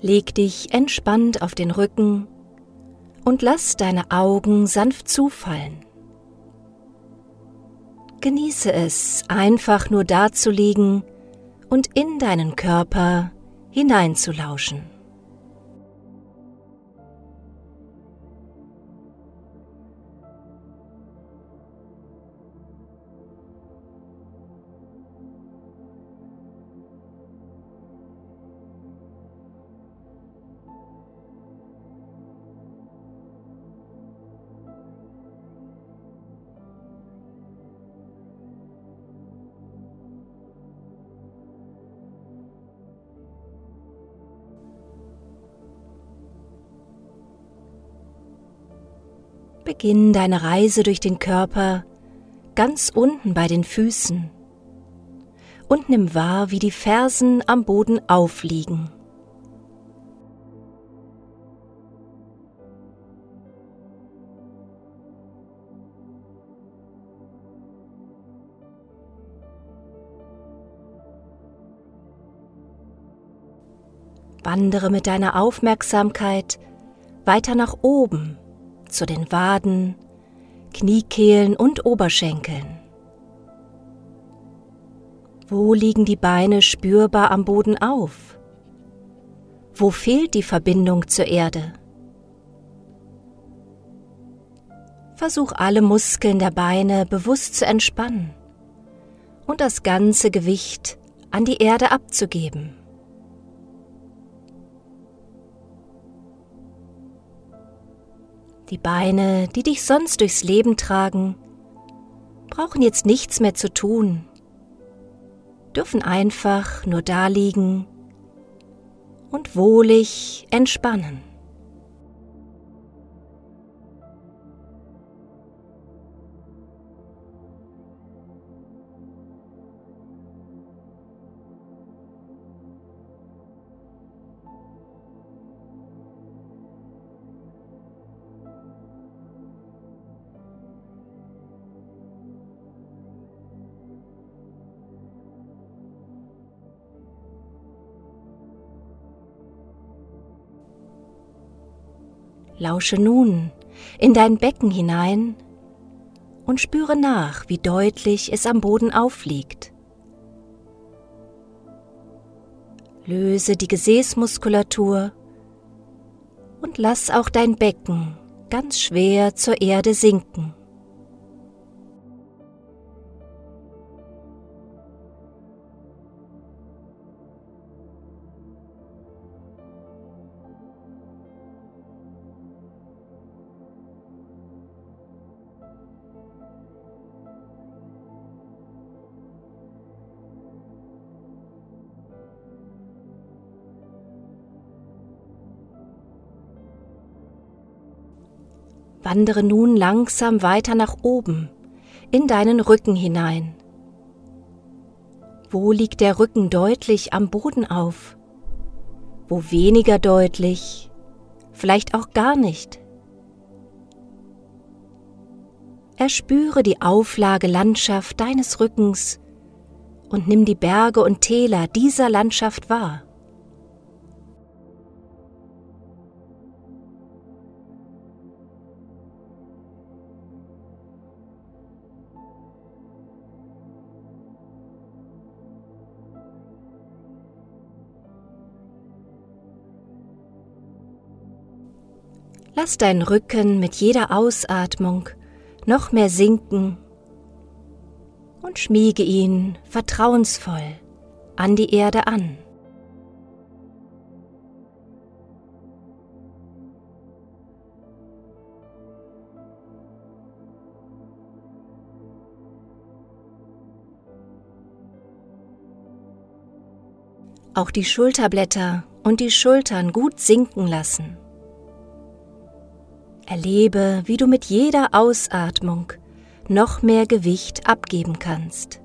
Leg dich entspannt auf den Rücken und lass deine Augen sanft zufallen. Genieße es, einfach nur da zu liegen und in deinen Körper hineinzulauschen. Beginn deine Reise durch den Körper ganz unten bei den Füßen und nimm wahr, wie die Fersen am Boden aufliegen. Wandere mit deiner Aufmerksamkeit weiter nach oben zu den Waden, Kniekehlen und Oberschenkeln. Wo liegen die Beine spürbar am Boden auf? Wo fehlt die Verbindung zur Erde? Versuch alle Muskeln der Beine bewusst zu entspannen und das ganze Gewicht an die Erde abzugeben. Die Beine, die dich sonst durchs Leben tragen, brauchen jetzt nichts mehr zu tun, dürfen einfach nur da liegen und wohlig entspannen. Lausche nun in dein Becken hinein und spüre nach, wie deutlich es am Boden aufliegt. Löse die Gesäßmuskulatur und lass auch dein Becken ganz schwer zur Erde sinken. Wandere nun langsam weiter nach oben, in deinen Rücken hinein. Wo liegt der Rücken deutlich am Boden auf? Wo weniger deutlich? Vielleicht auch gar nicht. Erspüre die Auflage Landschaft deines Rückens und nimm die Berge und Täler dieser Landschaft wahr. Lass deinen Rücken mit jeder Ausatmung noch mehr sinken und schmiege ihn vertrauensvoll an die Erde an. Auch die Schulterblätter und die Schultern gut sinken lassen. Erlebe, wie du mit jeder Ausatmung noch mehr Gewicht abgeben kannst.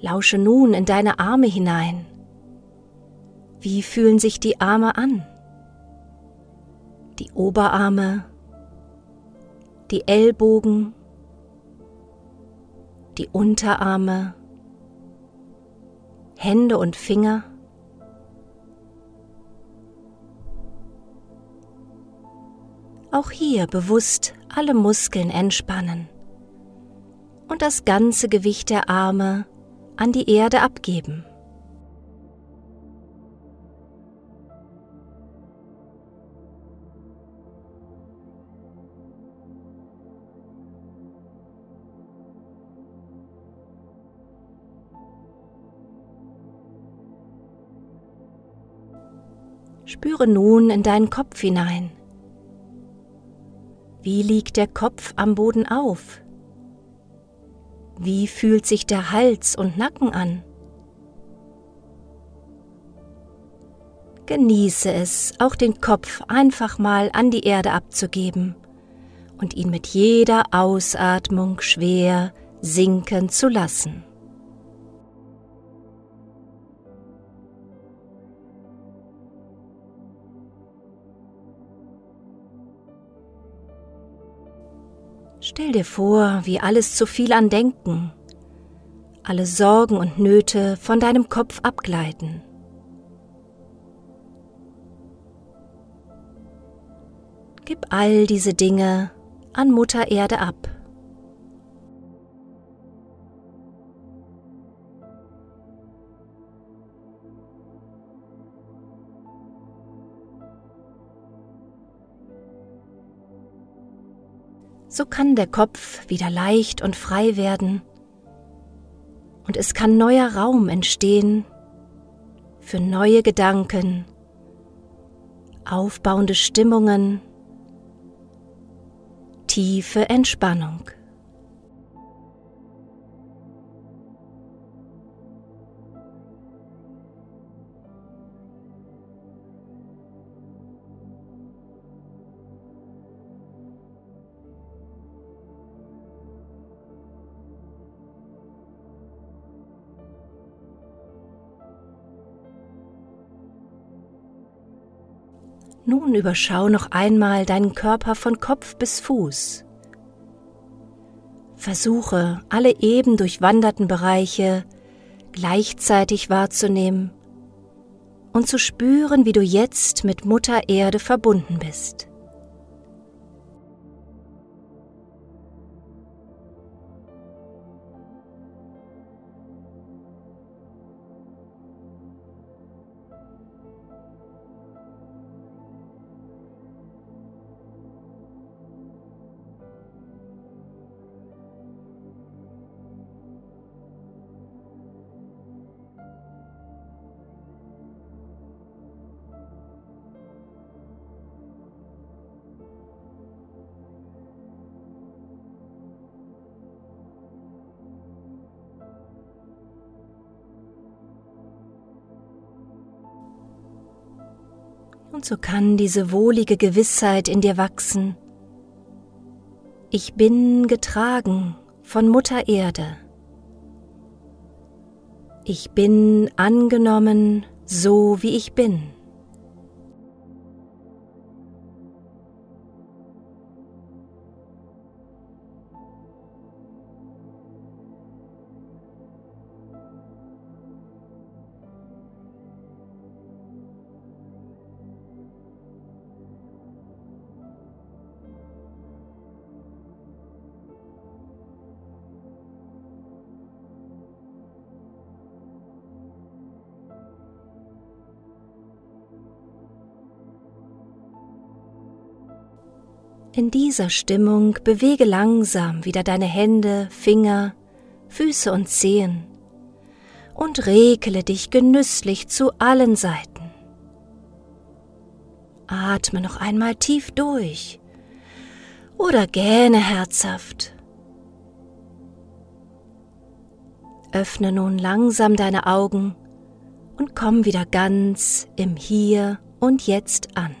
Lausche nun in deine Arme hinein. Wie fühlen sich die Arme an? Die Oberarme die Ellbogen, die Unterarme, Hände und Finger. Auch hier bewusst alle Muskeln entspannen und das ganze Gewicht der Arme an die Erde abgeben. Spüre nun in deinen Kopf hinein. Wie liegt der Kopf am Boden auf? Wie fühlt sich der Hals und Nacken an? Genieße es, auch den Kopf einfach mal an die Erde abzugeben und ihn mit jeder Ausatmung schwer sinken zu lassen. Stell dir vor, wie alles zu viel an Denken, alle Sorgen und Nöte von deinem Kopf abgleiten. Gib all diese Dinge an Mutter Erde ab. So kann der Kopf wieder leicht und frei werden und es kann neuer Raum entstehen für neue Gedanken, aufbauende Stimmungen, tiefe Entspannung. Nun überschau noch einmal deinen Körper von Kopf bis Fuß. Versuche, alle eben durchwanderten Bereiche gleichzeitig wahrzunehmen und zu spüren, wie du jetzt mit Mutter Erde verbunden bist. Und so kann diese wohlige Gewissheit in dir wachsen. Ich bin getragen von Mutter Erde. Ich bin angenommen, so wie ich bin. In dieser Stimmung bewege langsam wieder deine Hände, Finger, Füße und Zehen und rekele dich genüsslich zu allen Seiten. Atme noch einmal tief durch oder gähne herzhaft. Öffne nun langsam deine Augen und komm wieder ganz im Hier und Jetzt an.